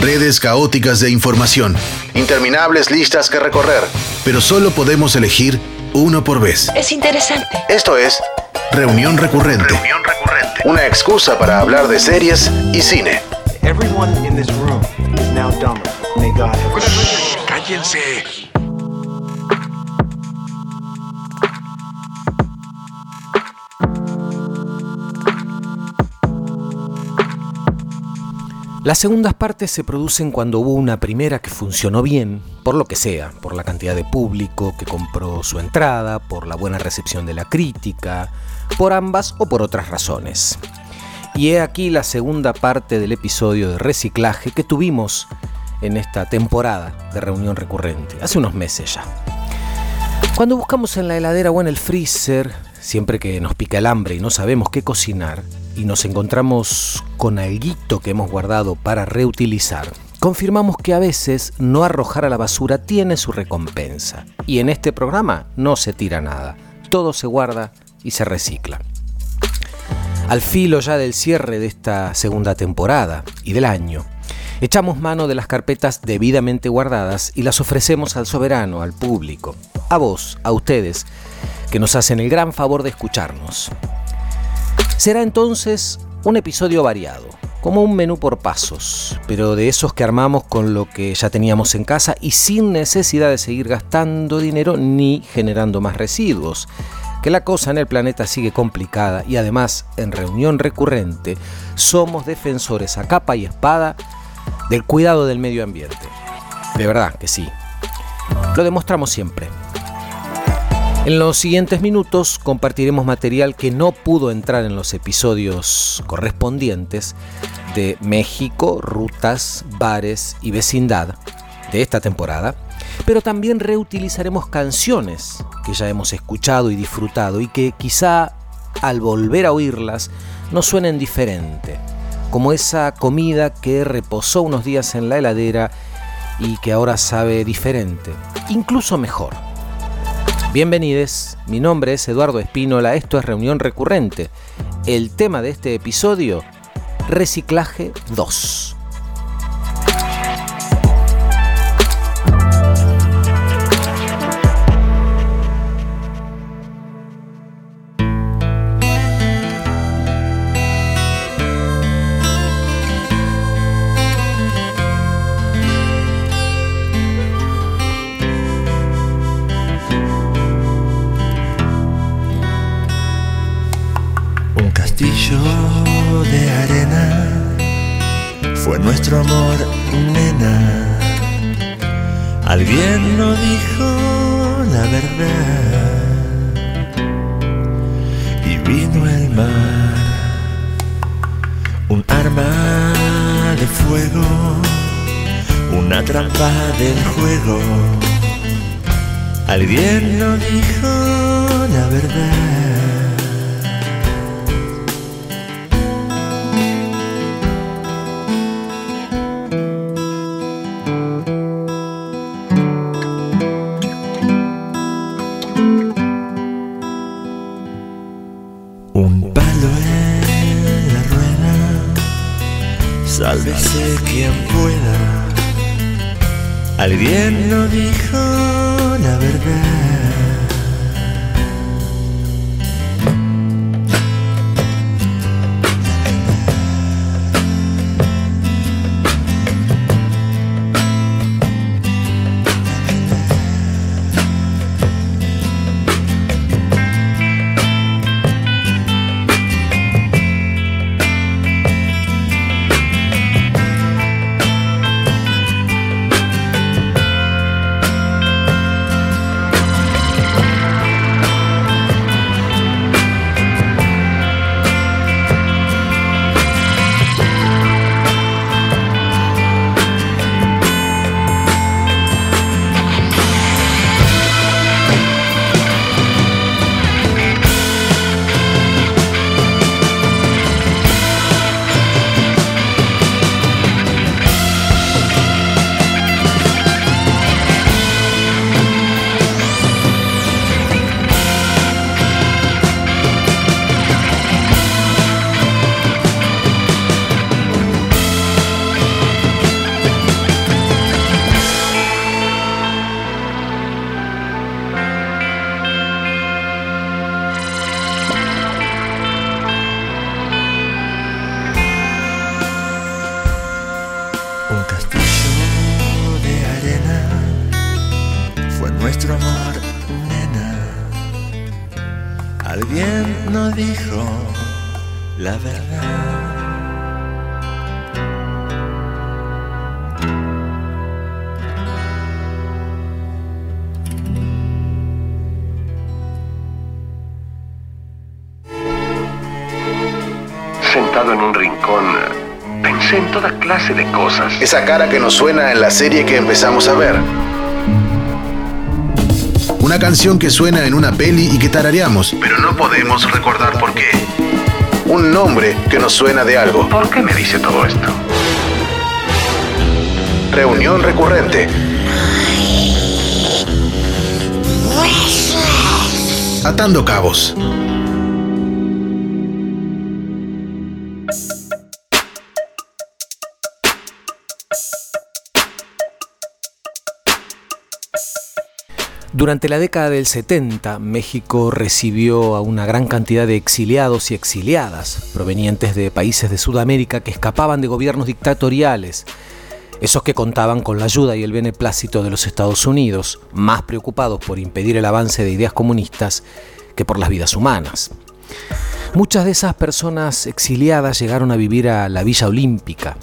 Redes caóticas de información, interminables listas que recorrer, pero solo podemos elegir uno por vez. Es interesante. Esto es Reunión Recurrente. Reunión recurrente. Una excusa para hablar de series y cine. Everyone in this room is now dumber. May God have Cállense. Las segundas partes se producen cuando hubo una primera que funcionó bien, por lo que sea, por la cantidad de público que compró su entrada, por la buena recepción de la crítica, por ambas o por otras razones. Y he aquí la segunda parte del episodio de reciclaje que tuvimos en esta temporada de reunión recurrente, hace unos meses ya. Cuando buscamos en la heladera o en el freezer, siempre que nos pica el hambre y no sabemos qué cocinar, y nos encontramos con alguito que hemos guardado para reutilizar, confirmamos que a veces no arrojar a la basura tiene su recompensa. Y en este programa no se tira nada, todo se guarda y se recicla. Al filo ya del cierre de esta segunda temporada y del año, echamos mano de las carpetas debidamente guardadas y las ofrecemos al soberano, al público, a vos, a ustedes, que nos hacen el gran favor de escucharnos. Será entonces un episodio variado, como un menú por pasos, pero de esos que armamos con lo que ya teníamos en casa y sin necesidad de seguir gastando dinero ni generando más residuos. Que la cosa en el planeta sigue complicada y además en reunión recurrente somos defensores a capa y espada del cuidado del medio ambiente. De verdad que sí. Lo demostramos siempre. En los siguientes minutos compartiremos material que no pudo entrar en los episodios correspondientes de México, rutas, bares y vecindad de esta temporada, pero también reutilizaremos canciones que ya hemos escuchado y disfrutado y que quizá al volver a oírlas nos suenen diferente, como esa comida que reposó unos días en la heladera y que ahora sabe diferente, incluso mejor. Bienvenidos, mi nombre es Eduardo Espínola, esto es Reunión Recurrente. El tema de este episodio, Reciclaje 2. Un castillo de arena fue nuestro amor, nena. Alguien no dijo la verdad y vino el mar, un arma de fuego, una trampa del juego. Alguien no dijo la verdad. Quien pueda. Alguien no dijo la verdad. Cosas. Esa cara que nos suena en la serie que empezamos a ver. Una canción que suena en una peli y que tarareamos, pero no podemos recordar por qué. Un nombre que nos suena de algo. ¿Por qué me dice todo esto? Reunión recurrente. Atando cabos. Durante la década del 70, México recibió a una gran cantidad de exiliados y exiliadas provenientes de países de Sudamérica que escapaban de gobiernos dictatoriales, esos que contaban con la ayuda y el beneplácito de los Estados Unidos, más preocupados por impedir el avance de ideas comunistas que por las vidas humanas. Muchas de esas personas exiliadas llegaron a vivir a la Villa Olímpica,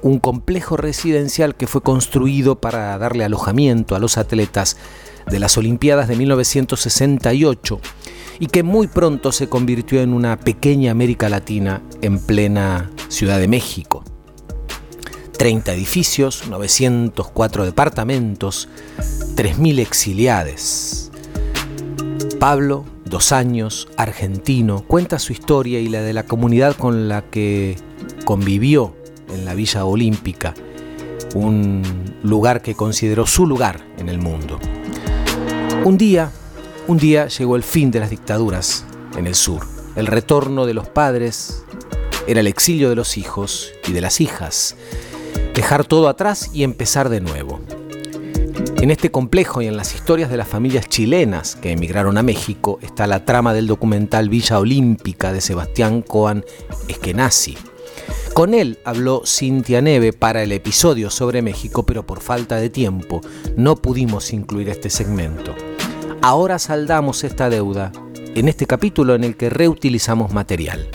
un complejo residencial que fue construido para darle alojamiento a los atletas de las Olimpiadas de 1968 y que muy pronto se convirtió en una pequeña América Latina en plena Ciudad de México. 30 edificios, 904 departamentos, 3.000 exiliades. Pablo, dos años, argentino, cuenta su historia y la de la comunidad con la que convivió en la Villa Olímpica, un lugar que consideró su lugar en el mundo. Un día, un día llegó el fin de las dictaduras en el sur. El retorno de los padres era el exilio de los hijos y de las hijas. Dejar todo atrás y empezar de nuevo. En este complejo y en las historias de las familias chilenas que emigraron a México está la trama del documental Villa Olímpica de Sebastián Coan Eskenazi. Con él habló Cintia Neve para el episodio sobre México, pero por falta de tiempo no pudimos incluir este segmento. Ahora saldamos esta deuda en este capítulo en el que reutilizamos material.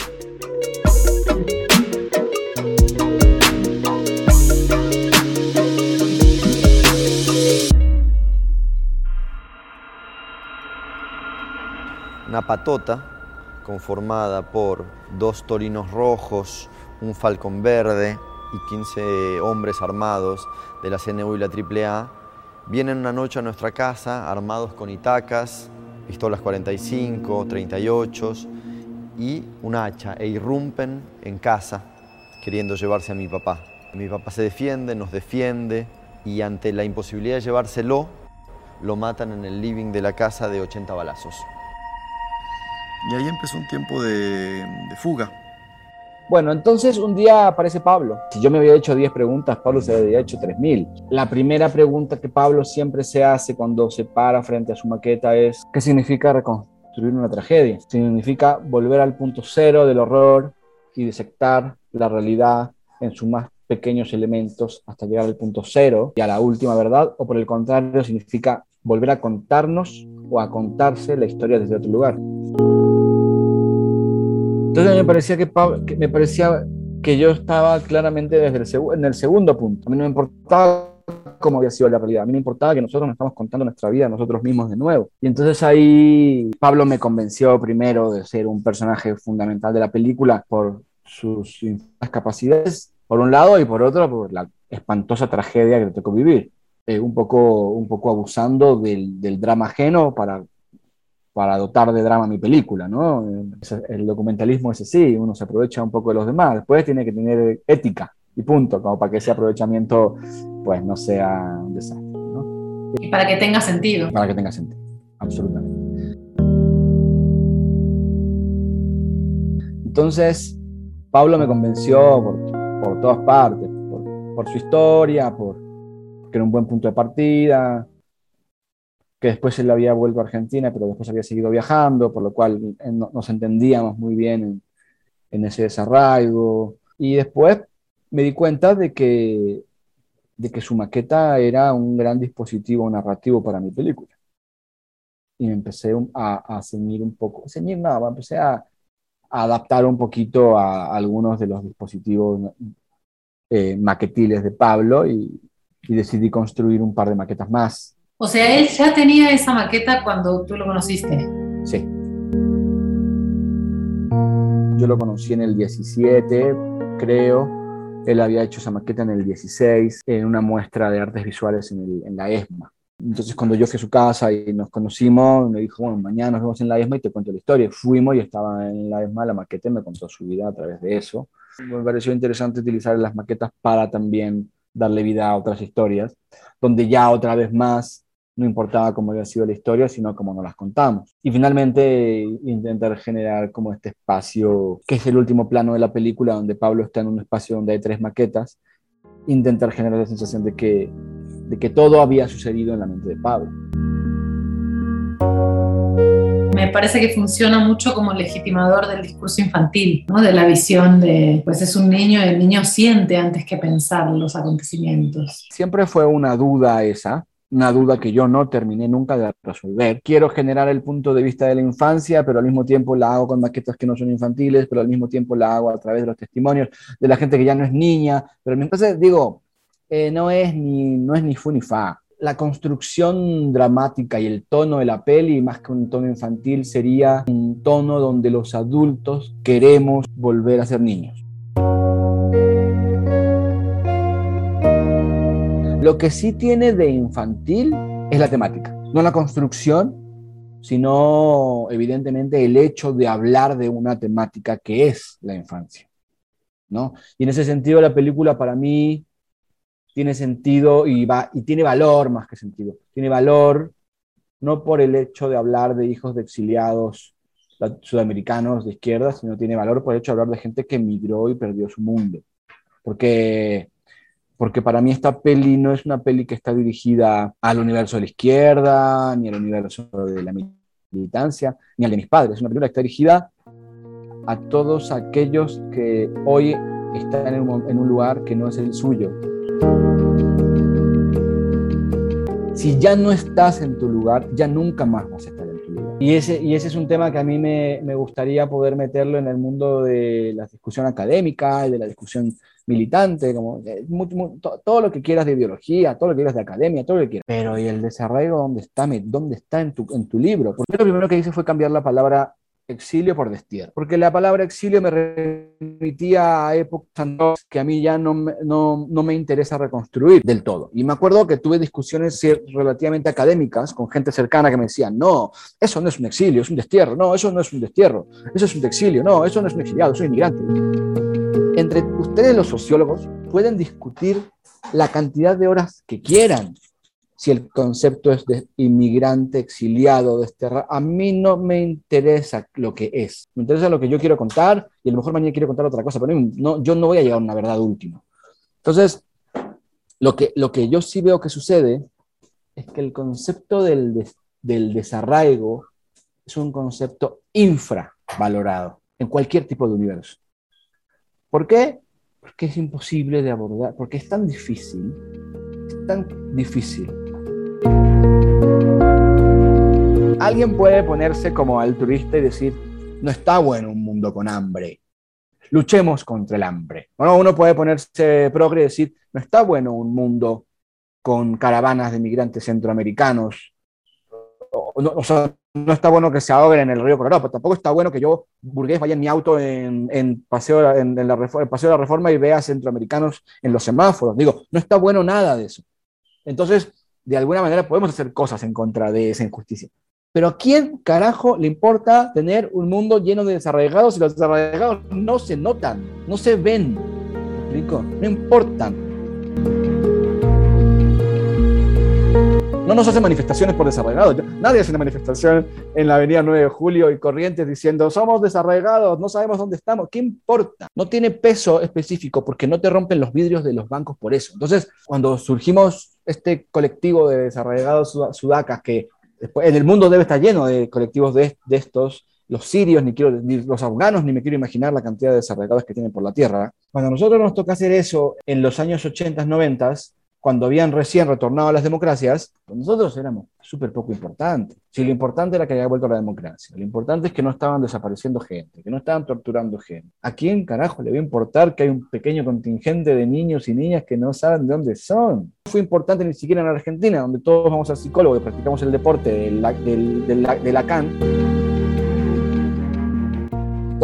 Una patota conformada por dos torinos rojos, un falcón verde y 15 hombres armados de la CNU y la AAA vienen una noche a nuestra casa armados con itacas, pistolas 45, 38 y un hacha e irrumpen en casa queriendo llevarse a mi papá. Mi papá se defiende, nos defiende y ante la imposibilidad de llevárselo, lo matan en el living de la casa de 80 balazos. Y ahí empezó un tiempo de, de fuga. Bueno, entonces un día aparece Pablo. Si yo me había hecho 10 preguntas, Pablo se había hecho 3.000. La primera pregunta que Pablo siempre se hace cuando se para frente a su maqueta es, ¿qué significa reconstruir una tragedia? Significa volver al punto cero del horror y disectar la realidad en sus más pequeños elementos hasta llegar al punto cero y a la última verdad, o por el contrario, significa volver a contarnos o a contarse la historia desde otro lugar. Entonces me parecía que, que, me parecía que yo estaba claramente desde el en el segundo punto. A mí no me importaba cómo había sido la realidad, a mí me importaba que nosotros nos estamos contando nuestra vida nosotros mismos de nuevo. Y entonces ahí Pablo me convenció primero de ser un personaje fundamental de la película por sus capacidades, por un lado, y por otro, por la espantosa tragedia que le tocó vivir. Eh, un, poco, un poco abusando del, del drama ajeno para para dotar de drama mi película, ¿no? El documentalismo es así, uno se aprovecha un poco de los demás, después tiene que tener ética y punto, como para que ese aprovechamiento pues no sea un desastre, ¿no? Y para que tenga sentido. Para que tenga sentido, absolutamente. Entonces, Pablo me convenció por, por todas partes, por, por su historia, por que era un buen punto de partida, que después él había vuelto a Argentina, pero después había seguido viajando, por lo cual eh, nos entendíamos muy bien en, ese desarraigo. Y después me di cuenta de que, de que su maqueta era un gran dispositivo narrativo para mi película. Y me empecé a, a ceñir un poco, ceñir nada, empecé a, adaptar un poquito a, algunos de los dispositivos eh, maquetiles de Pablo y decidí construir un par de maquetas más. O sea, él ya tenía esa maqueta cuando tú lo conociste. Sí. Yo lo conocí en el 17, creo. Él había hecho esa maqueta en el 16, en una muestra de artes visuales en, el, en la ESMA. Entonces, cuando yo fui a su casa y nos conocimos, me dijo, bueno, mañana nos vemos en la ESMA y te cuento la historia. Fuimos y estaba en la ESMA la maqueta y me contó su vida a través de eso. Me pareció interesante utilizar las maquetas para también darle vida a otras historias, donde ya otra vez más no importaba cómo había sido la historia, sino cómo nos las contamos. Y finalmente intentar generar como este espacio, que es el último plano de la película, donde Pablo está en un espacio donde hay tres maquetas, intentar generar la sensación de que, de que todo había sucedido en la mente de Pablo. Me parece que funciona mucho como legitimador del discurso infantil, ¿no? de la visión de, pues es un niño, el niño siente antes que pensar los acontecimientos. Siempre fue una duda esa, una duda que yo no terminé nunca de resolver. Quiero generar el punto de vista de la infancia, pero al mismo tiempo la hago con maquetas que no son infantiles, pero al mismo tiempo la hago a través de los testimonios de la gente que ya no es niña. Pero entonces digo, eh, no, es ni, no es ni fu ni fa. La construcción dramática y el tono de la peli, más que un tono infantil, sería un tono donde los adultos queremos volver a ser niños. Lo que sí tiene de infantil es la temática, no la construcción, sino evidentemente el hecho de hablar de una temática que es la infancia. ¿no? Y en ese sentido la película para mí tiene sentido y, va, y tiene valor más que sentido. Tiene valor no por el hecho de hablar de hijos de exiliados sudamericanos de izquierda, sino tiene valor por el hecho de hablar de gente que emigró y perdió su mundo. Porque porque para mí esta peli no es una peli que está dirigida al universo de la izquierda, ni al universo de la militancia, ni al de mis padres. Es una película que está dirigida a todos aquellos que hoy están en un, en un lugar que no es el suyo. Si ya no estás en tu lugar, ya nunca más vas a estar en tu lugar. Y ese, y ese es un tema que a mí me, me gustaría poder meterlo en el mundo de la discusión académica, de la discusión militante, como eh, todo lo que quieras de ideología, todo lo que quieras de academia, todo lo que quieras. Pero ¿y el desarrollo dónde está? ¿Dónde está en tu, en tu libro? Porque lo primero que hice fue cambiar la palabra exilio por destierro, porque la palabra exilio me remitía a épocas que a mí ya no, no, no, me interesa reconstruir del todo. Y me acuerdo que tuve discusiones relativamente académicas con gente cercana que me decían, no, eso no es un exilio, es un destierro, no, eso no es un destierro, eso es un exilio, no, eso no es un exiliado, soy inmigrante. Entre ustedes los sociólogos pueden discutir la cantidad de horas que quieran si el concepto es de inmigrante, exiliado, desterrado. A mí no me interesa lo que es. Me interesa lo que yo quiero contar y a lo mejor mañana quiero contar otra cosa, pero no, yo no voy a llegar a una verdad última. Entonces, lo que, lo que yo sí veo que sucede es que el concepto del, del desarraigo es un concepto infravalorado en cualquier tipo de universo. ¿Por qué? Porque es imposible de abordar, porque es tan difícil, es tan difícil Alguien puede ponerse como altruista y decir, no está bueno un mundo con hambre, luchemos contra el hambre. Bueno, uno puede ponerse progre y decir, no está bueno un mundo con caravanas de migrantes centroamericanos. O, sea, no está bueno que se ahoguen en el río Colorado, pero tampoco está bueno que yo, burgués, vaya en mi auto en, paseo, en, la, paseo de la Reforma y vea centroamericanos en los semáforos. Digo, no está bueno nada de eso. Entonces, de alguna manera podemos hacer cosas en contra de esa injusticia. Pero ¿a quién carajo le importa tener un mundo lleno de desarraigados si los desarraigados no se notan, no se ven? ¿Me explico? No importan. No nos hacen manifestaciones por desarraigados. Nadie hace una manifestación en la avenida 9 de Julio y Corrientes diciendo somos desarraigados, no sabemos dónde estamos. ¿Qué importa? No tiene peso específico porque no te rompen los vidrios de los bancos por eso. Entonces, cuando surgimos este colectivo de desarraigados sudacas que en el mundo debe estar lleno de colectivos de, estos, los sirios, ni, quiero, ni los afganos, ni me quiero imaginar la cantidad de desarraigados que tienen por la tierra. Cuando a nosotros nos toca hacer eso en los años 80, 90, cuando habían recién retornado a las democracias, pues nosotros éramos súper poco importantes. Si lo importante era que había vuelto a la democracia, lo importante es que no estaban desapareciendo gente, que no estaban torturando gente. ¿A quién carajo le va a importar que hay un pequeño contingente de niños y niñas que no saben de dónde son? No fue importante ni siquiera en Argentina, donde todos vamos al psicólogo y practicamos el deporte del, del, del, de Lacan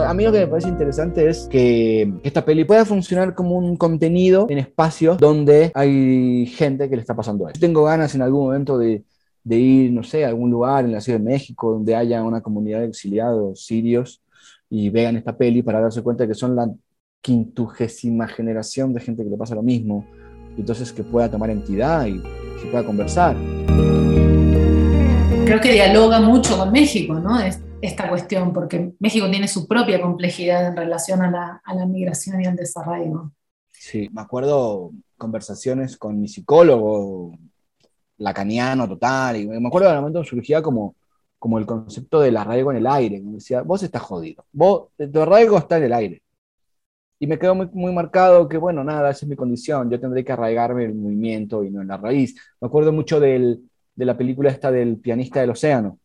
a mí lo que me parece interesante es que esta peli pueda funcionar como un contenido en espacios donde hay gente que le está pasando eso. Tengo ganas en algún momento de, de ir, no sé, a algún lugar en la Ciudad de México donde haya una comunidad de exiliados sirios y vean esta peli para darse cuenta que son la quintugésima generación de gente que le pasa lo mismo. Entonces que pueda tomar entidad y se pueda conversar. Creo que dialoga mucho con México, ¿no? Esta cuestión, porque México tiene su propia complejidad en relación a la, a la migración y al desarraigo. Sí, me acuerdo conversaciones con mi psicólogo, lacaniano total, y me acuerdo de momento surgía como, como el concepto del arraigo en el aire. Me decía, vos estás jodido, vos, tu arraigo está en el aire. Y me quedó muy, muy marcado que, bueno, nada, esa es mi condición, yo tendré que arraigarme en el movimiento y no en la raíz. Me acuerdo mucho del, de la película esta del pianista del océano.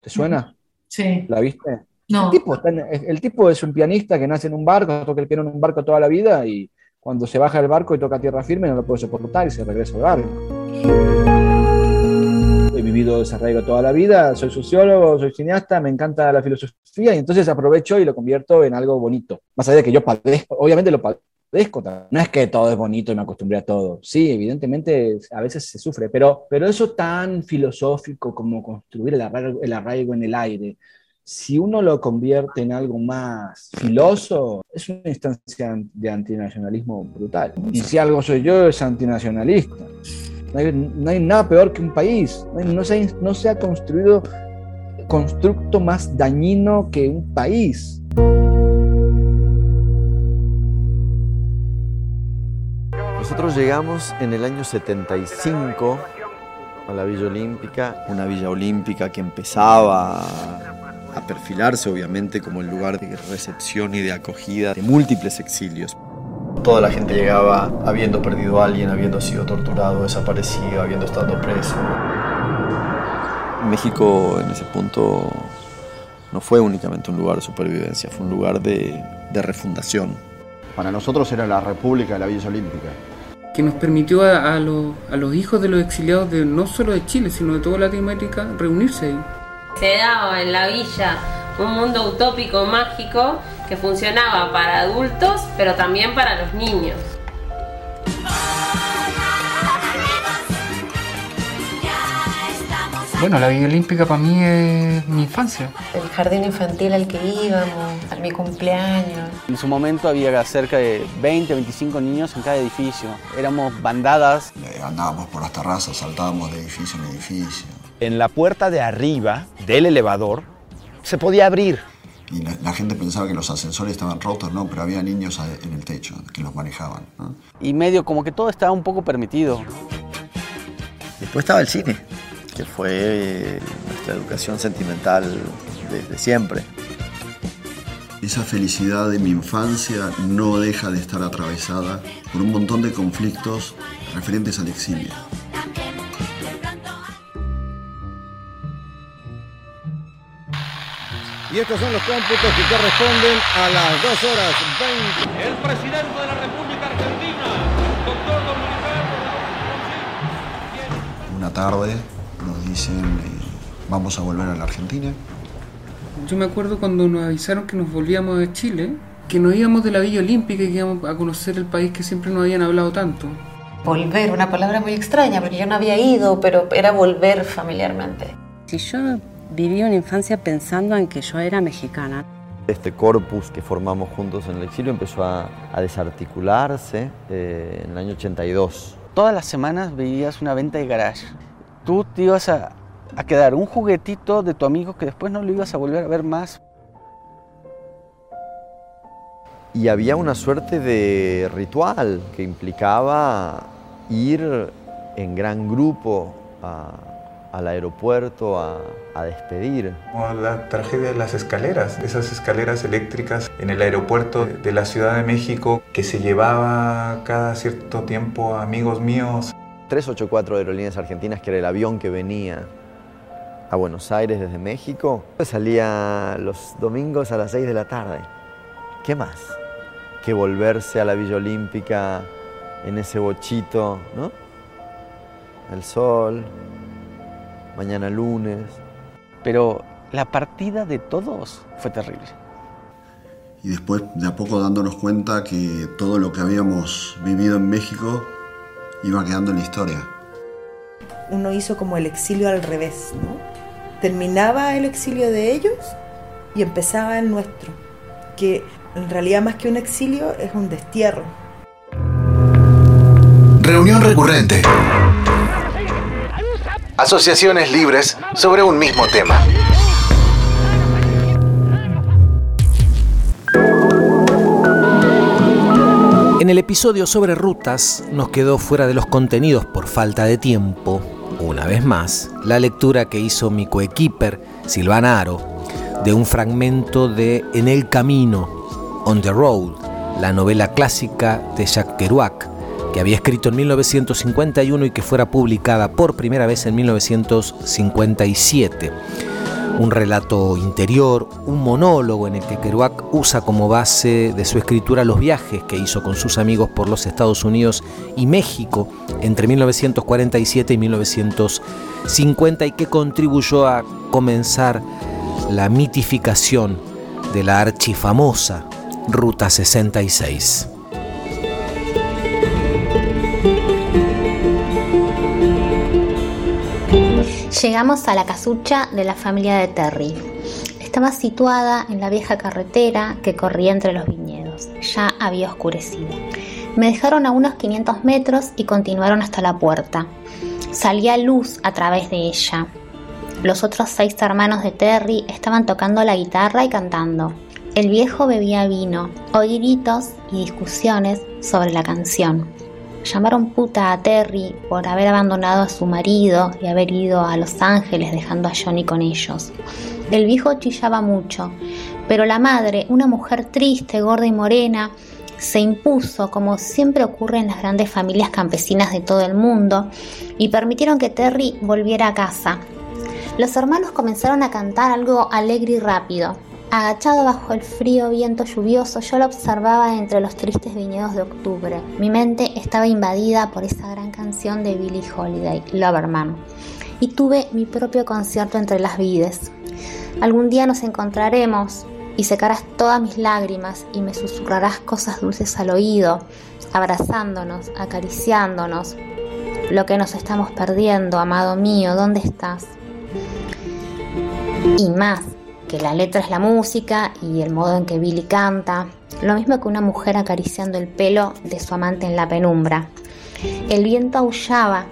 ¿Te suena? Sí. ¿La viste? No. El tipo, el tipo es un pianista que nace en un barco, toca el piano en un barco toda la vida y cuando se baja del barco y toca tierra firme no lo puede soportar y se regresa al barco. He vivido desarraigo toda la vida, soy sociólogo, soy cineasta, me encanta la filosofía y entonces aprovecho y lo convierto en algo bonito. Más allá de que yo padezco, obviamente lo padezco no es que todo es bonito y me acostumbré a todo. Sí, evidentemente a veces se sufre, pero, pero eso tan filosófico como construir el arraigo, el arraigo en el aire, si uno lo convierte en algo más filoso, es una instancia de antinacionalismo brutal. Y si algo soy yo, es antinacionalista. No hay, no hay nada peor que un país. No, no, se, no se ha construido constructo más dañino que un país. Nosotros llegamos en el año 75 a la Villa Olímpica, una Villa Olímpica que empezaba a perfilarse obviamente como el lugar de recepción y de acogida de múltiples exilios. Toda la gente llegaba habiendo perdido a alguien, habiendo sido torturado, desaparecido, habiendo estado preso. México en ese punto no fue únicamente un lugar de supervivencia, fue un lugar de, de refundación. Para nosotros era la República de la Villa Olímpica que nos permitió a, a, los, a, los, hijos de los exiliados de no solo de Chile, sino de toda Latinoamérica reunirse ahí. Se daba en la villa un mundo utópico, mágico, que funcionaba para adultos, pero también para los niños. Bueno, la Villa Olímpica para mí es mi infancia. El jardín infantil al que íbamos, a mi cumpleaños. En su momento había cerca de 20, 25 niños en cada edificio. Éramos bandadas. Andábamos por las terrazas, saltábamos de edificio en edificio. En la puerta de arriba del elevador se podía abrir. Y la, la, gente pensaba que los ascensores estaban rotos, no, pero había niños en el techo que los manejaban. ¿no? Y medio como que todo estaba un poco permitido. Después estaba el cine que fue nuestra educación sentimental desde siempre. Esa felicidad de mi infancia no deja de estar atravesada por un montón de conflictos referentes al exilio. Y estos son los cómputos que corresponden a las 2 horas 20. El presidente de la República Argentina, doctor Dominicano. Una tarde dicen eh, vamos a volver a la Argentina. Yo me acuerdo cuando nos avisaron que nos volvíamos a Chile, que nos íbamos de la Villa Olímpica y que íbamos a conocer el país que siempre nos habían hablado tanto. Volver, una palabra muy extraña, porque yo no había ido, pero era volver familiarmente. Si yo viví una infancia pensando en que yo era mexicana. Este corpus que formamos juntos en el exilio empezó a, a desarticularse eh, en el año 82. Todas las semanas veías una venta de garage tú te ibas a, a, quedar un juguetito de tu amigo que después no lo ibas a volver a ver más. Y había una suerte de ritual que implicaba ir en gran grupo a, al aeropuerto a, a, despedir. La tragedia de las escaleras, esas escaleras eléctricas en el aeropuerto de la Ciudad de México que se llevaba cada cierto tiempo a amigos míos 384 de Aerolíneas Argentinas, que era el avión que venía a Buenos Aires desde México. Salía los domingos a las 6 de la tarde. ¿Qué más? Que volverse a la Villa Olímpica en ese bochito, ¿no? El sol, mañana lunes. Pero la partida de todos fue terrible. Y después de a poco dándonos cuenta que todo lo que habíamos vivido en México iba quedando en la historia. Uno hizo como el exilio al revés, ¿no? Terminaba el exilio de ellos y empezaba el nuestro, que en realidad más que un exilio es un destierro. Reunión recurrente. Asociaciones libres sobre un mismo tema. En el episodio sobre rutas nos quedó fuera de los contenidos por falta de tiempo, una vez más, la lectura que hizo mi coequiper Silvana Aro de un fragmento de En el Camino, On the Road, la novela clásica de Jacques Kerouac, que había escrito en 1951 y que fuera publicada por primera vez en 1957 un relato interior, un monólogo en el que Kerouac usa como base de su escritura los viajes que hizo con sus amigos por los Estados Unidos y México entre 1947 y 1950 y que contribuyó a comenzar la mitificación de la archifamosa Ruta 66. Llegamos a la casucha de la familia de Terry. Estaba situada en la vieja carretera que corría entre los viñedos. Ya había oscurecido. Me dejaron a unos 500 metros y continuaron hasta la puerta. Salía luz a través de ella. Los otros seis hermanos de Terry estaban tocando la guitarra y cantando. El viejo bebía vino, oí gritos y discusiones sobre la canción. Llamaron puta a Terry por haber abandonado a su marido y haber ido a Los Ángeles dejando a Johnny con ellos. El viejo chillaba mucho, pero la madre, una mujer triste, gorda y morena, se impuso, como siempre ocurre en las grandes familias campesinas de todo el mundo, y permitieron que Terry volviera a casa. Los hermanos comenzaron a cantar algo alegre y rápido. Agachado bajo el frío viento lluvioso, yo lo observaba entre los tristes viñedos de octubre. Mi mente estaba invadida por esa gran canción de Billie Holiday, Loverman, y tuve mi propio concierto entre las vides. Algún día nos encontraremos y secarás todas mis lágrimas y me susurrarás cosas dulces al oído, abrazándonos, acariciándonos. Lo que nos estamos perdiendo, amado mío, ¿dónde estás? Y más, que la letra es la música y el modo en que Billy canta, lo mismo que una mujer acariciando el pelo de su amante en la penumbra. El viento aullaba,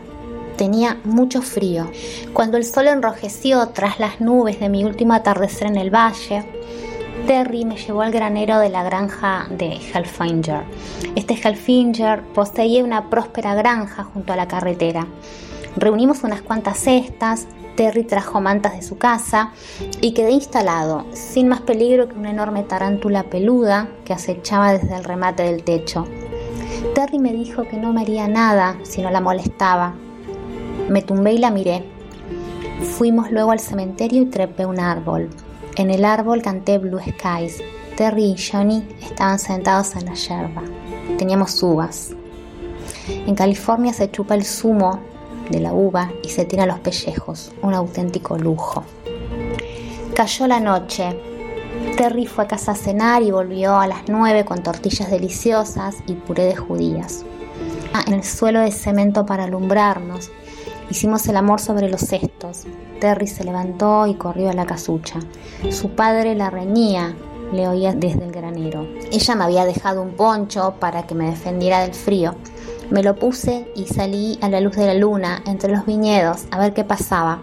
tenía mucho frío. Cuando el sol enrojeció tras las nubes de mi último atardecer en el valle, Terry me llevó al granero de la granja de Halfinger. Este Halfinger poseía una próspera granja junto a la carretera. Reunimos unas cuantas cestas, Terry trajo mantas de su casa y quedé instalado, sin más peligro que una enorme tarántula peluda que acechaba desde el remate del techo. Terry me dijo que no me haría nada si no la molestaba. Me tumbé y la miré. Fuimos luego al cementerio y trepé un árbol. En el árbol canté Blue Skies. Terry y Johnny estaban sentados en la yerba. Teníamos uvas. En California se chupa el zumo de la uva y se tira los pellejos, un auténtico lujo. Cayó la noche. Terry fue a casa a cenar y volvió a las nueve con tortillas deliciosas y puré de judías. En el suelo de cemento para alumbrarnos, hicimos el amor sobre los cestos. Terry se levantó y corrió a la casucha. Su padre la reñía, le oía desde el granero. Ella me había dejado un poncho para que me defendiera del frío. Me lo puse y salí a la luz de la luna entre los viñedos a ver qué pasaba.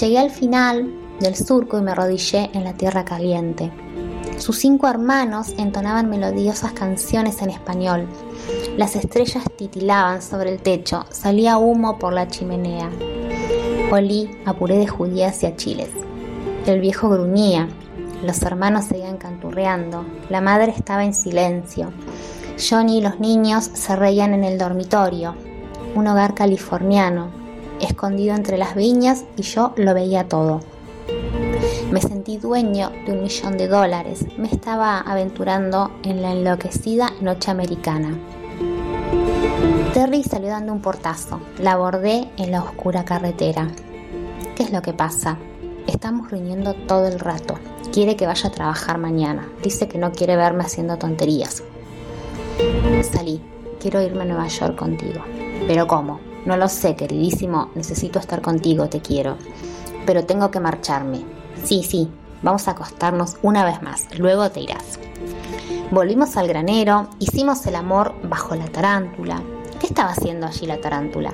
Llegué al final del surco y me arrodillé en la tierra caliente. Sus cinco hermanos entonaban melodiosas canciones en español. Las estrellas titilaban sobre el techo, salía humo por la chimenea. Olí a puré de judías y a chiles. El viejo gruñía, los hermanos seguían canturreando, la madre estaba en silencio. Johnny y los niños se reían en el dormitorio. un hogar californiano, escondido entre las viñas y yo lo veía todo. Me sentí dueño de un millón de dólares. Me estaba aventurando en la enloquecida noche americana. Terry salió dando un portazo. La abordé en la oscura carretera. ¿Qué es lo que pasa? Estamos riñendo todo el rato. Quiere que vaya a trabajar mañana. Dice que no quiere verme haciendo tonterías. Salí. Quiero irme a Nueva York contigo. ¿Pero cómo? No lo sé, queridísimo. Necesito estar contigo, te quiero. Pero tengo que marcharme. Sí, sí. Vamos a acostarnos una vez más. Luego te irás. Volvimos al granero. Hicimos el amor bajo la tarántula. ¿Qué estaba haciendo allí la tarántula?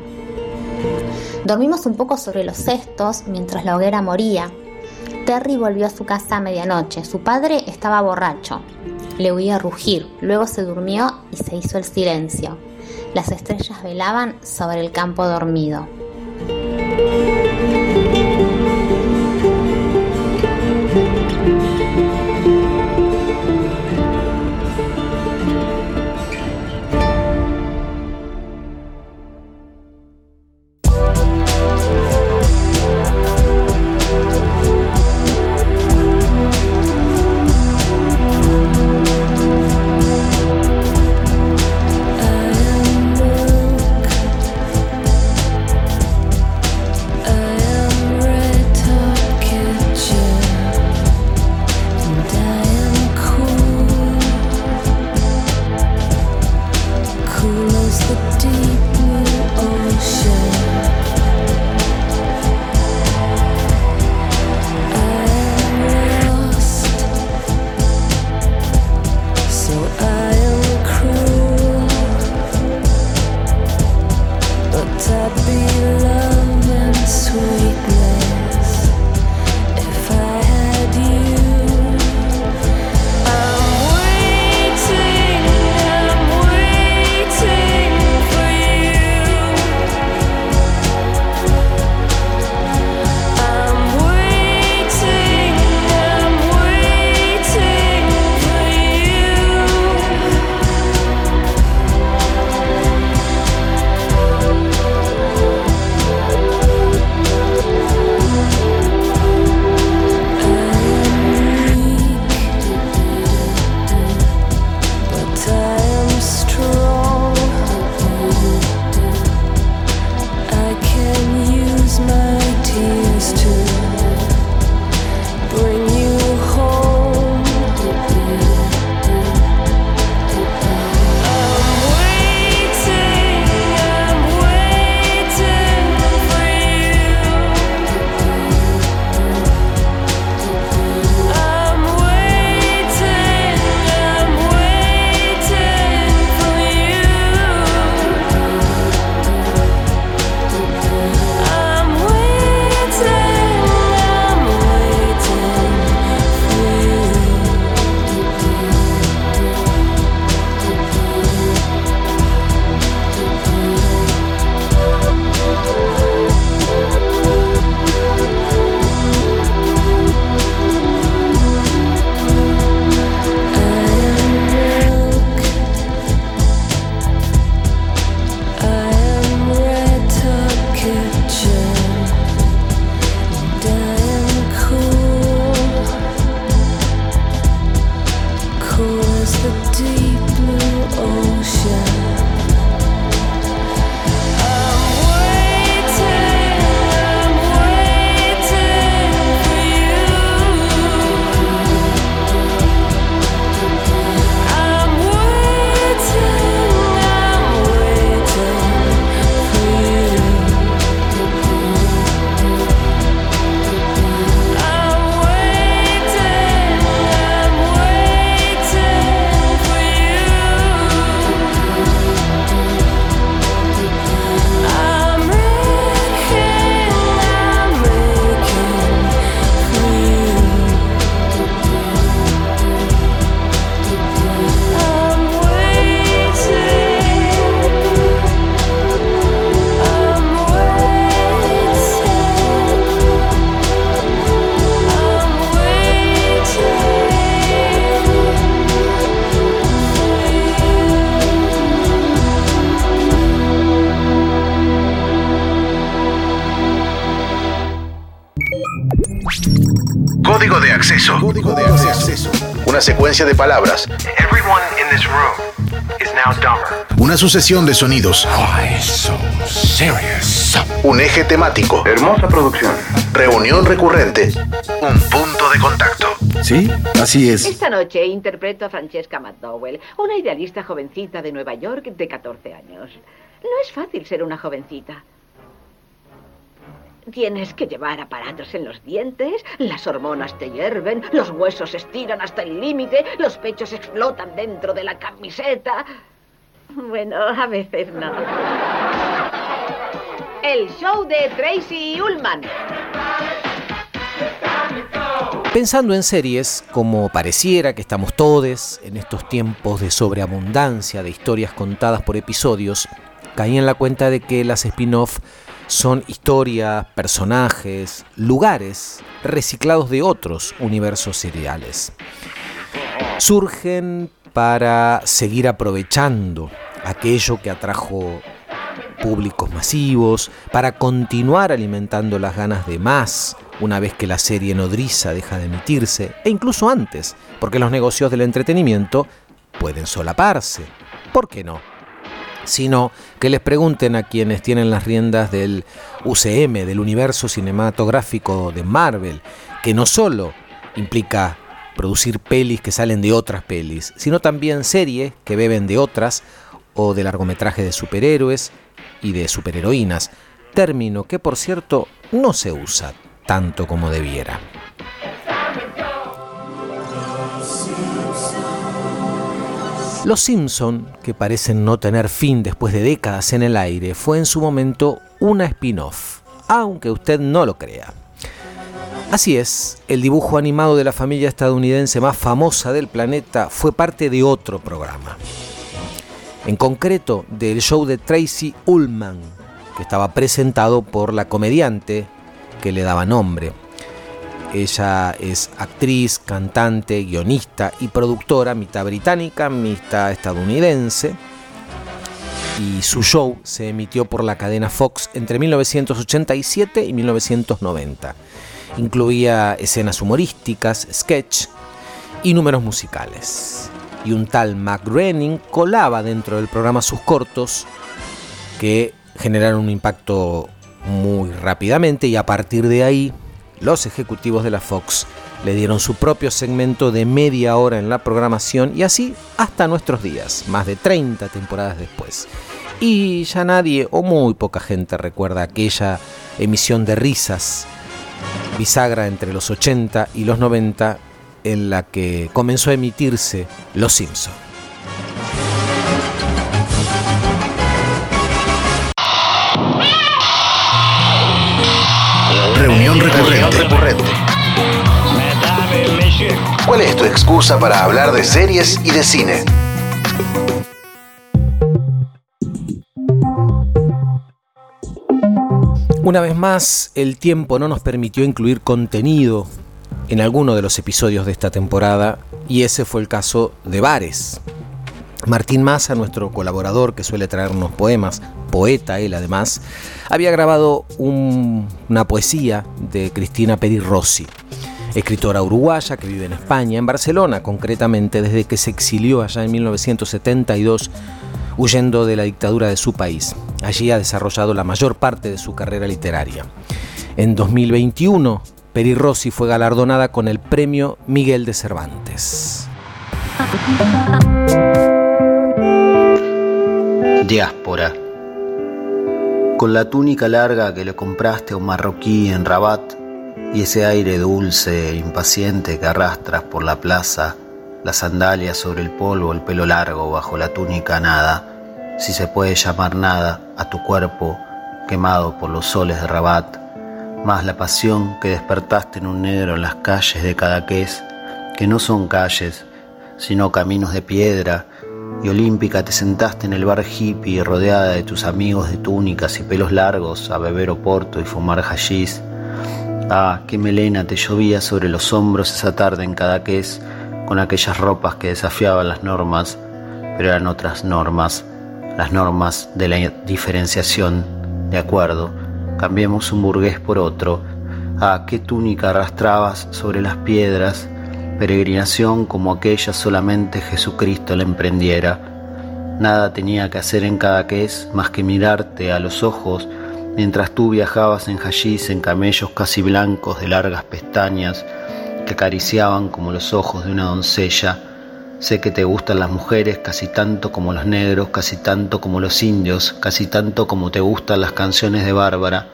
Dormimos un poco sobre los cestos mientras la hoguera moría. Terry volvió a su casa a medianoche. Su padre estaba borracho. Le oía rugir, luego se durmió y se hizo el silencio. Las estrellas velaban sobre el campo dormido. Secuencia de palabras. Everyone in this room is now dumber. Una sucesión de sonidos. Un eje temático. Hermosa producción. Reunión recurrente. Un punto de contacto. Sí, así es. Esta noche interpreto a Francesca McDowell, una idealista jovencita de Nueva York de 14 años. No es fácil ser una jovencita. Tienes que llevar aparatos en los dientes, las hormonas te hierven, los huesos se estiran hasta el límite, los pechos explotan dentro de la camiseta. Bueno, a veces no. El show de Tracy Ullman. Pensando en series, como pareciera que estamos todos en estos tiempos de sobreabundancia de historias contadas por episodios, caí en la cuenta de que las spin-off son historias, personajes, lugares reciclados de otros universos seriales. Surgen para seguir aprovechando aquello que atrajo públicos masivos, para continuar alimentando las ganas de más una vez que la serie nodriza deja de emitirse, e incluso antes, porque los negocios del entretenimiento pueden solaparse. ¿Por qué no? Sino que les pregunten a quienes tienen las riendas del UCM, del universo cinematográfico de Marvel, que no solo implica producir pelis que salen de otras pelis, sino también series que beben de otras o de largometraje de superhéroes y de superheroínas, término que por cierto no se usa tanto como debiera. Los Simpson, que parecen no tener fin después de décadas en el aire, fue en su momento una spin-off, aunque usted no lo crea. Así es, el dibujo animado de la familia estadounidense más famosa del planeta fue parte de otro programa. En concreto, del show de Tracy Ullman, que estaba presentado por la comediante que le daba nombre. Ella es actriz, cantante, guionista y productora, mitad británica, mitad estadounidense. Y su show se emitió por la cadena Fox entre 1987 y 1990. Incluía escenas humorísticas, sketch y números musicales. Y un tal Mac Groening colaba dentro del programa sus cortos que generaron un impacto muy rápidamente y a partir de ahí los ejecutivos de la Fox le dieron su propio segmento de media hora en la programación y así hasta nuestros días, más de 30 temporadas después. Y ya nadie o muy poca gente recuerda aquella emisión de risas bisagra entre los 80 y los 90 en la que comenzó a emitirse Los Simpson. Reunión recurrente. ¿Cuál es tu excusa para hablar de series y de cine? Una vez más, el tiempo no nos permitió incluir contenido en alguno de los episodios de esta temporada y ese fue el caso de Bares. Martín Massa, nuestro colaborador que suele traernos poemas, poeta él además, había grabado una poesía de Cristina Peri Rossi, escritora uruguaya que vive en España, en Barcelona concretamente, desde que se exilió allá en 1972 huyendo de la dictadura de su país. Allí ha desarrollado la mayor parte de su carrera literaria. En 2021, Peri Rossi fue galardonada con el premio Miguel de Cervantes. Diáspora. Con la túnica larga que le compraste a un marroquí en Rabat y ese aire dulce e impaciente que arrastras por la plaza, las sandalias sobre el polvo, el pelo largo bajo la túnica nada, si se puede llamar nada a tu cuerpo quemado por los soles de Rabat, más la pasión que despertaste en un negro en las calles de Cadaqués, que no son calles, sino caminos de piedra, y olímpica te sentaste en el bar hippie rodeada de tus amigos de túnicas y pelos largos a beber oporto y fumar hashish. Ah, qué melena te llovía sobre los hombros esa tarde en Cadaqués con aquellas ropas que desafiaban las normas, pero eran otras normas, las normas de la diferenciación, de acuerdo, cambiemos un burgués por otro, Ah, qué túnica arrastrabas sobre las piedras, peregrinación como aquella solamente Jesucristo la emprendiera. Nada tenía que hacer en Cadaqués más que mirarte a los ojos mientras tú viajabas en Hashish en camellos casi blancos de largas pestañas que acariciaban como los ojos de una doncella. Sé que te gustan las mujeres casi tanto como los negros, casi tanto como los indios, casi tanto como te gustan las canciones de Bárbara.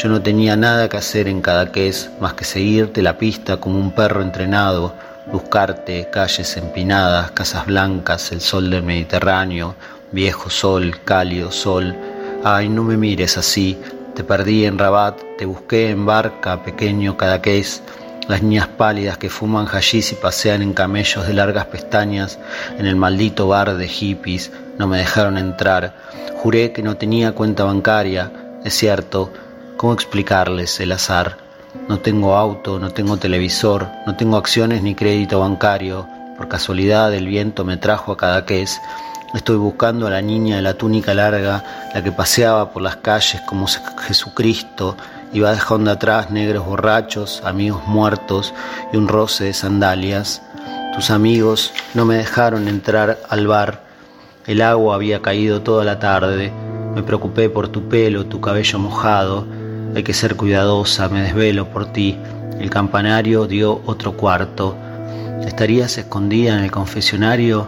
Yo no tenía nada que hacer en Cadaqués más que seguirte la pista como un perro entrenado, buscarte calles empinadas, casas blancas, el sol del Mediterráneo, viejo sol, cálido sol. Ay, no me mires así, te perdí en Rabat, te busqué en barca, pequeño Cadaqués, las niñas pálidas que fuman hashish y pasean en camellos de largas pestañas en el maldito bar de hippies no me dejaron entrar. Juré que no tenía cuenta bancaria, es cierto, ¿cómo explicarles el azar? No tengo auto, no tengo televisor, no tengo acciones ni crédito bancario. Por casualidad el viento me trajo a Cadaqués. Estoy buscando a la niña de la túnica larga, la que paseaba por las calles como Jesucristo, iba dejando atrás negros borrachos, amigos muertos y un roce de sandalias. Tus amigos no me dejaron entrar al bar. El agua había caído toda la tarde. Me preocupé por tu pelo, tu cabello mojado. Que ser cuidadosa, me desvelo por ti. El campanario dio otro cuarto. ¿Estarías escondida en el confesionario?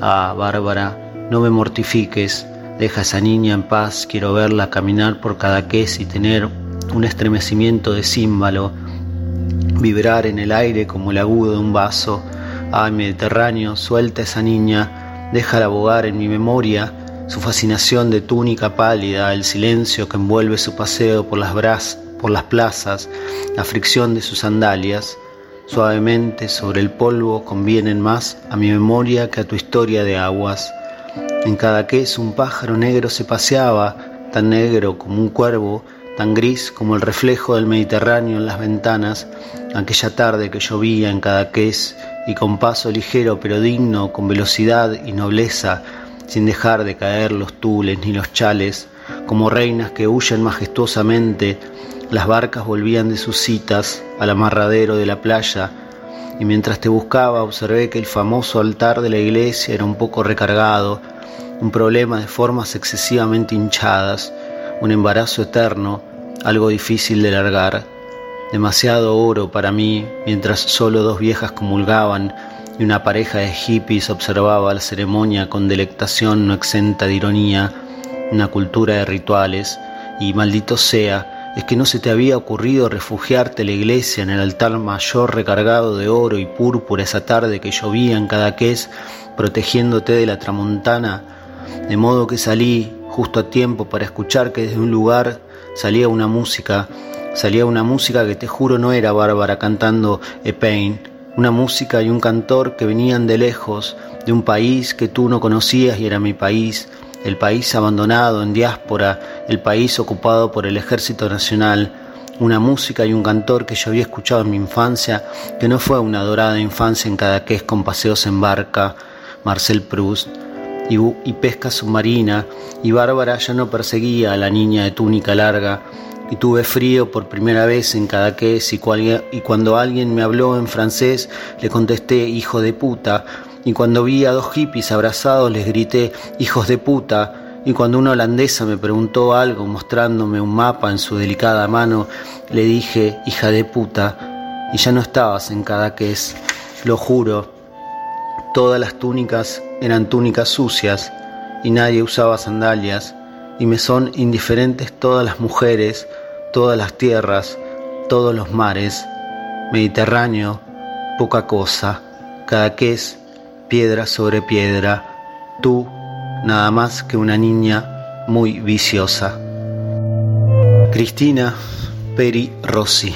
Ah, Bárbara, no me mortifiques. Deja a esa niña en paz, quiero verla caminar por Cadaqués y tener un estremecimiento de címbalo, vibrar en el aire como el agudo de un vaso. Ay, Mediterráneo, suelta a esa niña, déjala abogar en mi memoria, su fascinación de túnica pálida, el silencio que envuelve su paseo por las, por las plazas, la fricción de sus sandalias. Suavemente sobre el polvo convienen más a mi memoria que a tu historia de aguas. En cada queso un pájaro negro se paseaba, tan negro como un cuervo, tan gris como el reflejo del Mediterráneo en las ventanas, aquella tarde que llovía en cada ques y con paso ligero pero digno, con velocidad y nobleza, sin dejar de caer los tules ni los chales, como reinas que huyen majestuosamente, las barcas volvían de sus citas al amarradero de la playa, y mientras te buscaba observé que el famoso altar de la iglesia era un poco recargado, un problema de formas excesivamente hinchadas, un embarazo eterno, algo difícil de largar, demasiado oro para mí, mientras solo dos viejas comulgaban y una pareja de hippies observaba la ceremonia con delectación no exenta de ironía, una cultura de rituales, y maldito sea, es que no se te había ocurrido refugiarte en la iglesia en el altar mayor recargado de oro y púrpura esa tarde que llovía en Cadaqués, protegiéndote de la tramontana, de modo que salí justo a tiempo para escuchar que desde un lugar salía una música, salía una música que te juro no era Bárbara cantando E Pain, una música y un cantor que venían de lejos, de un país que tú no conocías y era mi país, el país abandonado en diáspora, el país ocupado por el ejército nacional, una música y un cantor que yo había escuchado en mi infancia, que no fue una dorada infancia en Cadaqués con paseos en barca, Marcel Proust, y, pesca submarina, y Bárbara ya no perseguía a la niña de túnica larga, y tuve frío por primera vez en Cadaqués, y, y cuando alguien me habló en francés, le contesté hijo de puta, y cuando vi a dos hippies abrazados les grité hijos de puta, y cuando una holandesa me preguntó algo mostrándome un mapa en su delicada mano, le dije hija de puta, y ya no estabas en Cadaqués, lo juro. Todas las túnicas eran túnicas sucias y nadie usaba sandalias, y me son indiferentes todas las mujeres, todas las tierras, todos los mares, Mediterráneo, poca cosa, cada que es piedra sobre piedra, tú nada más que una niña muy viciosa. Cristina Peri Rossi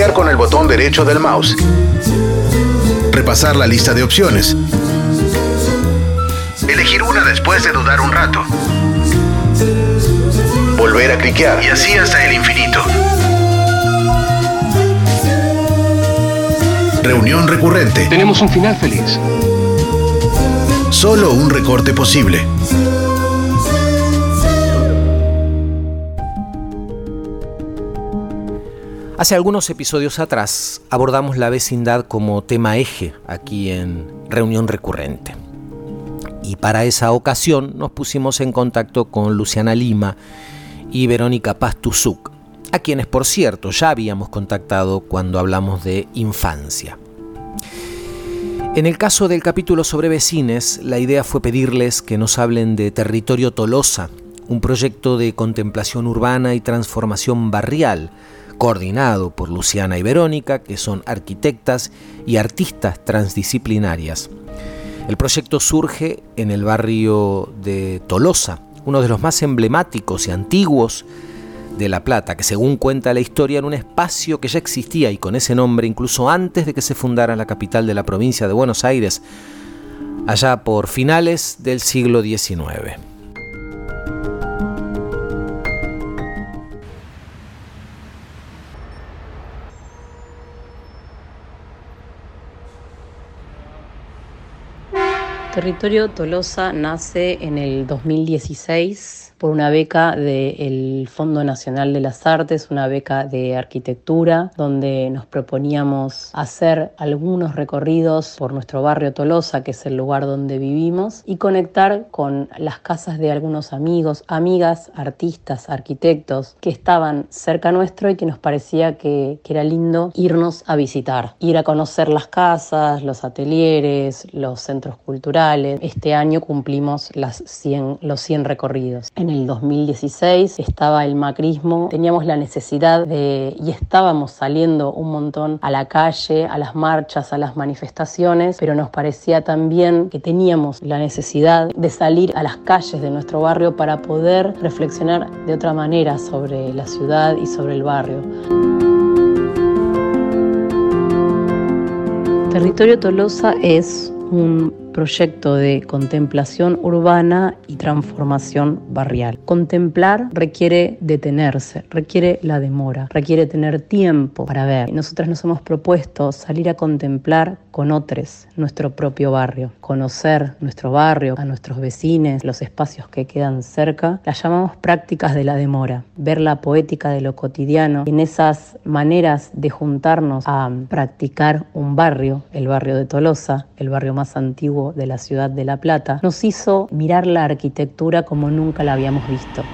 cliquear con el botón derecho del mouse. Repasar la lista de opciones. Elegir una después de dudar un rato. Volver a cliquear y así hasta el infinito. Reunión recurrente. Tenemos un final feliz. Solo un recorte posible. Hace algunos episodios atrás abordamos la vecindad como tema eje aquí en Reunión Recurrente. Y para esa ocasión nos pusimos en contacto con Luciana Lima y Verónica Pastuzuc, a quienes por cierto ya habíamos contactado cuando hablamos de infancia. En el caso del capítulo sobre vecines, la idea fue pedirles que nos hablen de Territorio Tolosa, un proyecto de contemplación urbana y transformación barrial, coordinado por Luciana y Verónica, que son arquitectas y artistas transdisciplinarias. El proyecto surge en el barrio de Tolosa, uno de los más emblemáticos y antiguos de La Plata, que según cuenta la historia era un espacio que ya existía y con ese nombre incluso antes de que se fundara la capital de la provincia de Buenos Aires, allá por finales del siglo XIX. Territorio Tolosa nace en el 2016 por una beca del Fondo Nacional de las Artes, una beca de arquitectura, donde nos proponíamos hacer algunos recorridos por nuestro barrio Tolosa, que es el lugar donde vivimos, y conectar con las casas de algunos amigos, amigas, artistas, arquitectos que estaban cerca nuestro y que nos parecía que, era lindo irnos a visitar, ir a conocer las casas, los atelieres, los centros culturales. Este año cumplimos las 100, los 100 recorridos. El 2016 estaba el macrismo, teníamos la necesidad de, y estábamos saliendo un montón a la calle, a las marchas, a las manifestaciones, pero nos parecía también que teníamos la necesidad de salir a las calles de nuestro barrio para poder reflexionar de otra manera sobre la ciudad y sobre el barrio. Territorio Tolosa es un proyecto de contemplación urbana y transformación barrial. Contemplar requiere detenerse, requiere la demora, requiere tener tiempo para ver. Nosotras nos hemos propuesto salir a contemplar con otros nuestro propio barrio, conocer nuestro barrio, a nuestros vecinos, los espacios que quedan cerca. Las llamamos prácticas de la demora, ver la poética de lo cotidiano en esas maneras de juntarnos a practicar un barrio, el barrio de Tolosa, el barrio más antiguo de la ciudad de La Plata, nos hizo mirar la arquitectura como nunca la habíamos visto.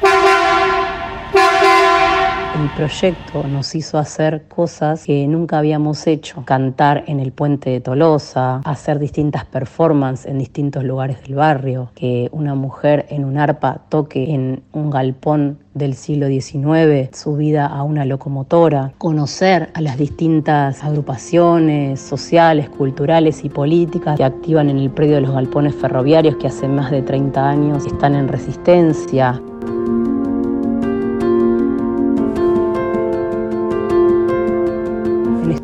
El proyecto nos hizo hacer cosas que nunca habíamos hecho. Cantar en el puente de Tolosa, hacer distintas performances en distintos lugares del barrio, que una mujer en un arpa toque en un galpón del siglo XIX, subida a una locomotora, conocer a las distintas agrupaciones sociales, culturales y políticas que activan en el predio de los galpones ferroviarios que hace más de 30 años están en resistencia.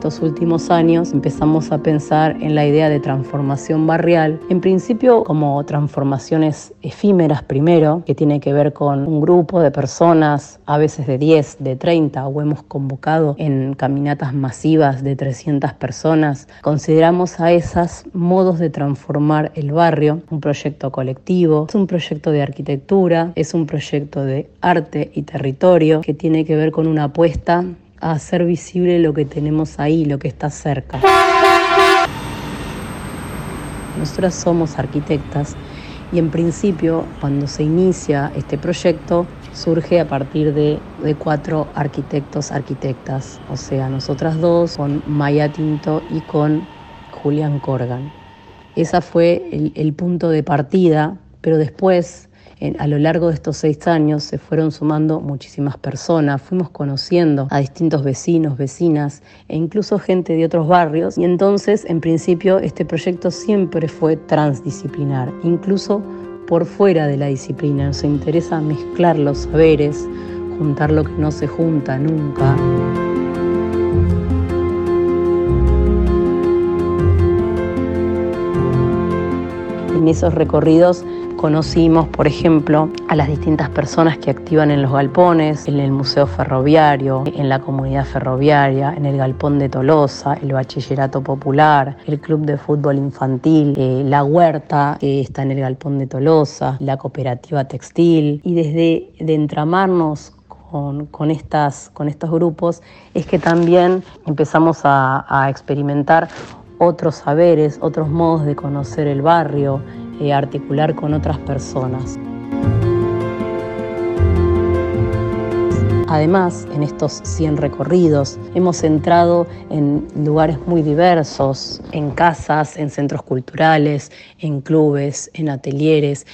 Estos últimos años empezamos a pensar en la idea de transformación barrial, en principio como transformaciones efímeras primero, que tiene que ver con un grupo de personas, a veces de 10, de 30, o hemos convocado en caminatas masivas de 300 personas. Consideramos a esas modos de transformar el barrio, un proyecto colectivo, es un proyecto de arquitectura, es un proyecto de arte y territorio que tiene que ver con una apuesta a hacer visible lo que tenemos ahí, lo que está cerca. Nosotras somos arquitectas y en principio cuando se inicia este proyecto surge a partir de, cuatro arquitectos, arquitectas, o sea, nosotras dos con Maya Tinto y con Julián Corgan. Ese fue el punto de partida, pero después a lo largo de estos seis años se fueron sumando muchísimas personas, fuimos conociendo a distintos vecinos, vecinas e incluso gente de otros barrios y entonces en principio este proyecto siempre fue transdisciplinar, incluso por fuera de la disciplina, nos interesa mezclar los saberes, juntar lo que no se junta nunca. En esos recorridos conocimos, por ejemplo, a las distintas personas que activan en los galpones, en el Museo Ferroviario, en la comunidad ferroviaria, en el Galpón de Tolosa, el Bachillerato Popular, el Club de Fútbol Infantil, eh, la Huerta, que está en el Galpón de Tolosa, la Cooperativa Textil, y desde de entramarnos con, estas, con estos grupos es que también empezamos a experimentar otros saberes, otros modos de conocer el barrio, articular con otras personas. Además, en estos 100 recorridos hemos entrado en lugares muy diversos, en casas, en centros culturales, en clubes, en atelieres.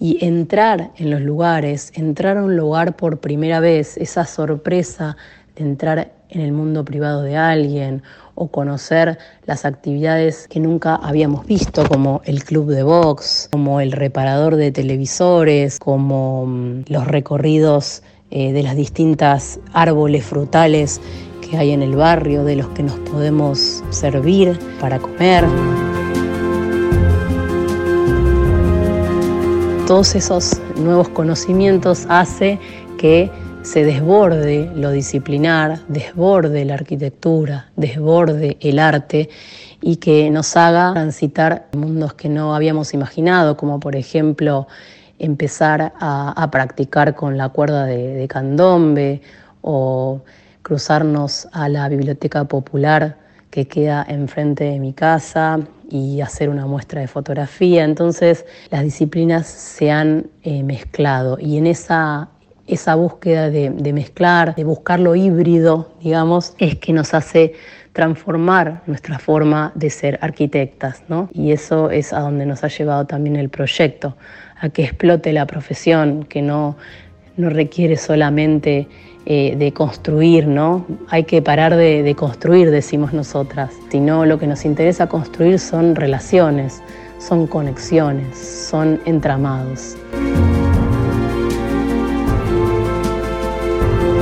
Y entrar en los lugares, entrar a un lugar por primera vez, esa sorpresa de entrar en el mundo privado de alguien o conocer las actividades que nunca habíamos visto, como el club de box, como el reparador de televisores, como mm, los recorridos eh, de las distintas árboles frutales que hay en el barrio, de los que nos podemos servir para comer. Todos esos nuevos conocimientos hace que se desborde lo disciplinar, desborde la arquitectura, desborde el arte y que nos haga transitar mundos que no habíamos imaginado, como por ejemplo empezar a, practicar con la cuerda de, candombe o cruzarnos a la biblioteca popular que queda enfrente de mi casa y hacer una muestra de fotografía. Entonces las disciplinas se han eh, mezclado y en esa esa búsqueda de, mezclar, de buscar lo híbrido, digamos, es que nos hace transformar nuestra forma de ser arquitectas, ¿no? Y eso es a donde nos ha llevado también el proyecto, a que explote la profesión, que no, no requiere solamente eh, de construir, ¿no? Hay que parar de, de construir, decimos nosotras, sino lo que nos interesa construir son relaciones, son conexiones, son entramados.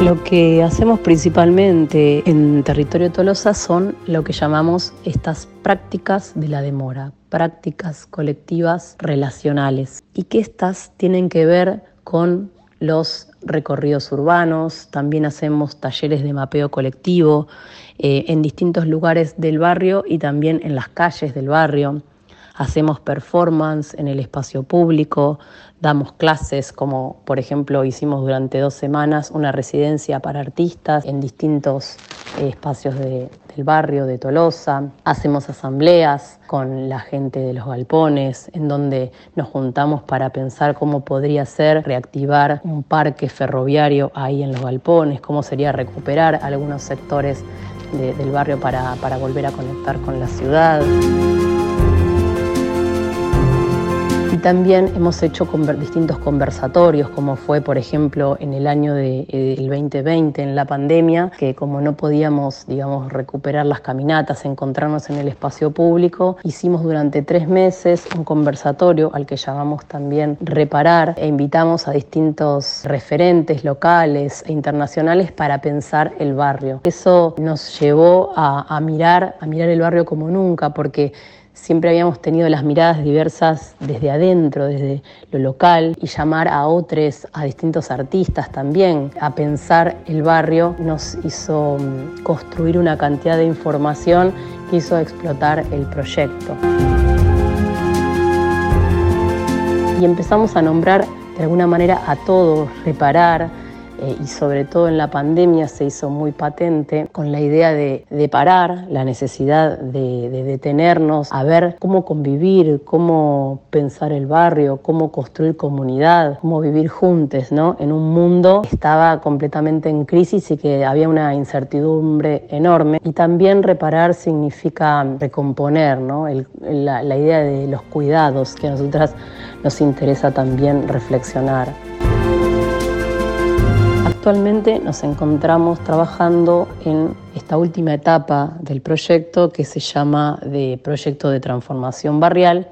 Lo que hacemos principalmente en territorio Tolosa son lo que llamamos estas prácticas de la demora, prácticas colectivas relacionales, y que estas tienen que ver con los recorridos urbanos, también hacemos talleres de mapeo colectivo eh, en distintos lugares del barrio y también en las calles del barrio. Hacemos performance en el espacio público, damos clases como por ejemplo hicimos durante dos semanas una residencia para artistas en distintos eh, espacios del barrio de Tolosa. Hacemos asambleas con la gente de los galpones en donde nos juntamos para pensar cómo podría ser reactivar un parque ferroviario ahí en los galpones, cómo sería recuperar algunos sectores del barrio para, para volver a conectar con la ciudad. También hemos hecho distintos conversatorios, como fue, por ejemplo, en el año del de, 2020, en la pandemia, que como no podíamos, digamos, recuperar las caminatas, encontrarnos en el espacio público, hicimos durante tres meses un conversatorio al que llamamos también Reparar e invitamos a distintos referentes locales e internacionales para pensar el barrio. Eso nos llevó a mirar el barrio como nunca, porque Siempre habíamos tenido las miradas diversas desde adentro, desde lo local, y llamar a otros, a distintos artistas también, a pensar el barrio, nos hizo mm, construir una cantidad de información que hizo explotar el proyecto. Y empezamos a nombrar de alguna manera a todos, reparar, eh, y sobre todo en la pandemia se hizo muy patente con la idea de, parar, la necesidad de, detenernos, a ver cómo convivir, cómo pensar el barrio, cómo construir comunidad, cómo vivir juntos, ¿no? En un mundo que estaba completamente en crisis y que había una incertidumbre enorme. Y también reparar significa recomponer, ¿no? la, la idea de los cuidados que a nosotras nos interesa también reflexionar. Actualmente nos encontramos trabajando en esta última etapa del proyecto que se llama de proyecto de transformación barrial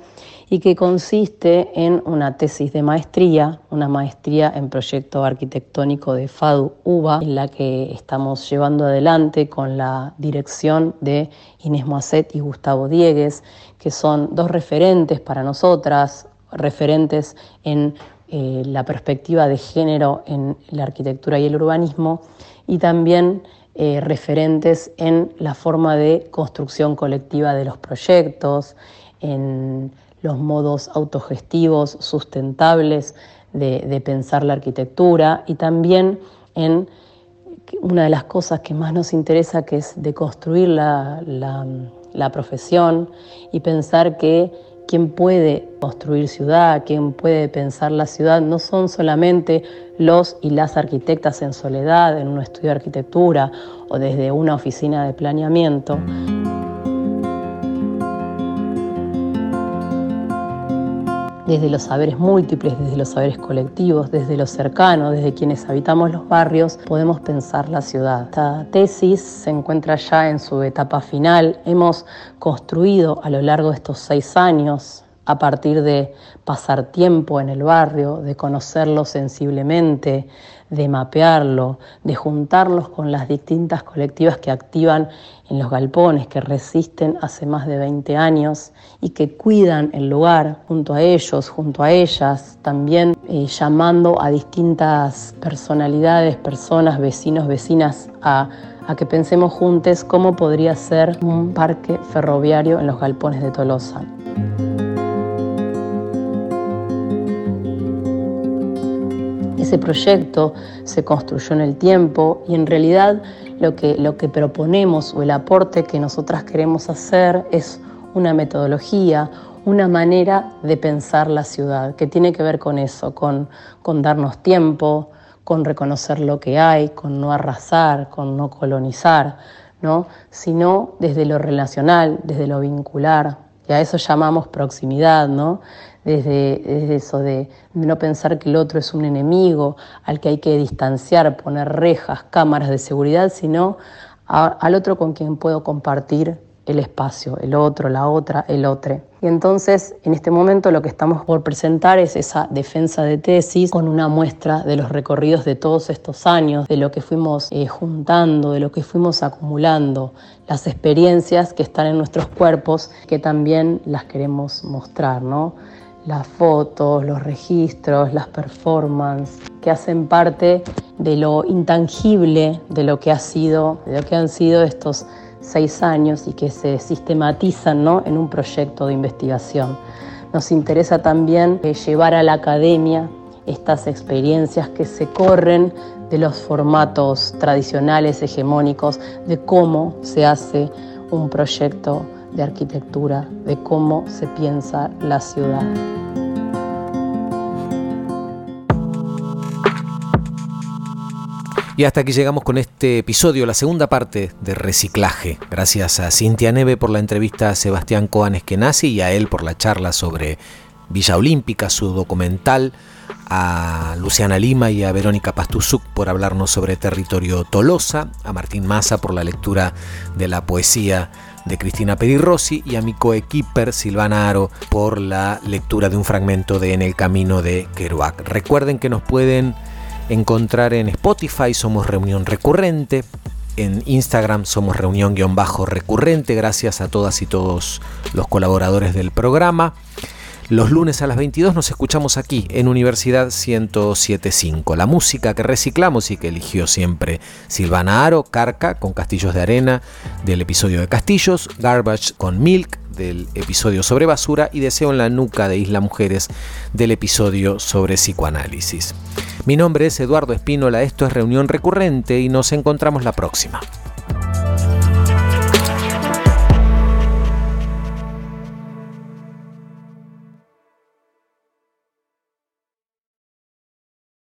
y que consiste en una tesis de maestría, una maestría en proyecto arquitectónico de FADU UBA, en la que estamos llevando adelante con la dirección de Inés Moacet y Gustavo Diegues, que son dos referentes para nosotras, referentes en eh, la perspectiva de género en la arquitectura y el urbanismo, y también eh, referentes en la forma de construcción colectiva de los proyectos, en los modos autogestivos, sustentables de, pensar la arquitectura y también en una de las cosas que más nos interesa, que es de construir la profesión y pensar que quien puede construir ciudad, quien puede pensar la ciudad, no son solamente los y las arquitectas en soledad, en un estudio de arquitectura o desde una oficina de planeamiento. Desde los saberes múltiples, desde los saberes colectivos, desde lo cercano, desde quienes habitamos los barrios, podemos pensar la ciudad. Esta tesis se encuentra ya en su etapa final. Hemos construido a lo largo de estos seis años a partir de pasar tiempo en el barrio, de conocerlo sensiblemente, de mapearlo, de juntarlos con las distintas colectivas que activan en los galpones, que resisten hace más de 20 años y que cuidan el lugar junto a ellos, junto a ellas, también eh, llamando a distintas personalidades, personas, vecinos, vecinas a a que pensemos juntos cómo podría ser un parque ferroviario en los galpones de Tolosa. Ese proyecto se construyó en el tiempo y en realidad lo que, lo que proponemos o el aporte que nosotras queremos hacer es una metodología, una manera de pensar la ciudad, que tiene que ver con eso, con, con darnos tiempo, con reconocer lo que hay, con no arrasar, con no colonizar, ¿no? sino desde lo relacional, desde lo vincular, y a eso llamamos proximidad, ¿no? Desde, eso de no pensar que el otro es un enemigo al que hay que distanciar, poner rejas, cámaras de seguridad, sino al otro con quien puedo compartir el espacio, el otro, la otra, el otro. Y entonces, en este momento lo que estamos por presentar es esa defensa de tesis con una muestra de los recorridos de todos estos años, de lo que fuimos eh, juntando, de lo que fuimos acumulando, las experiencias que están en nuestros cuerpos, que también las queremos mostrar, ¿no? Las fotos, los registros, las performances, que hacen parte de lo intangible de lo que ha sido, de lo que han sido estos seis años y que se sistematizan ¿no? en un proyecto de investigación. Nos interesa también eh, llevar a la academia estas experiencias que se corren de los formatos tradicionales, hegemónicos, de cómo se hace un proyecto de arquitectura, de cómo se piensa la ciudad. Y hasta aquí llegamos con este episodio, la segunda parte de Reciclaje. Gracias a Cintia Neve por la entrevista a Sebastián Coan Eskenazi y a él por la charla sobre Villa Olímpica, su documental, a Luciana Lima y a Verónica Pastuzuk por hablarnos sobre territorio Tolosa, a Martín Massa por la lectura de la poesía de Cristina Pedirossi y a mi coequiper Silvana Aro por la lectura de un fragmento de En el Camino de Kerouac. Recuerden que nos pueden encontrar en Spotify, somos Reunión Recurrente. En Instagram somos reunión-recurrente, gracias a todas y todos los colaboradores del programa. Los lunes a las 22 nos escuchamos aquí en Universidad 1075. La música que reciclamos y que eligió siempre Silvana Aro, Carca con Castillos de Arena del episodio de Castillos, Garbage con Milk del episodio sobre basura y Deseo en la nuca de Isla Mujeres del episodio sobre psicoanálisis. Mi nombre es Eduardo Espínola, esto es Reunión Recurrente y nos encontramos la próxima.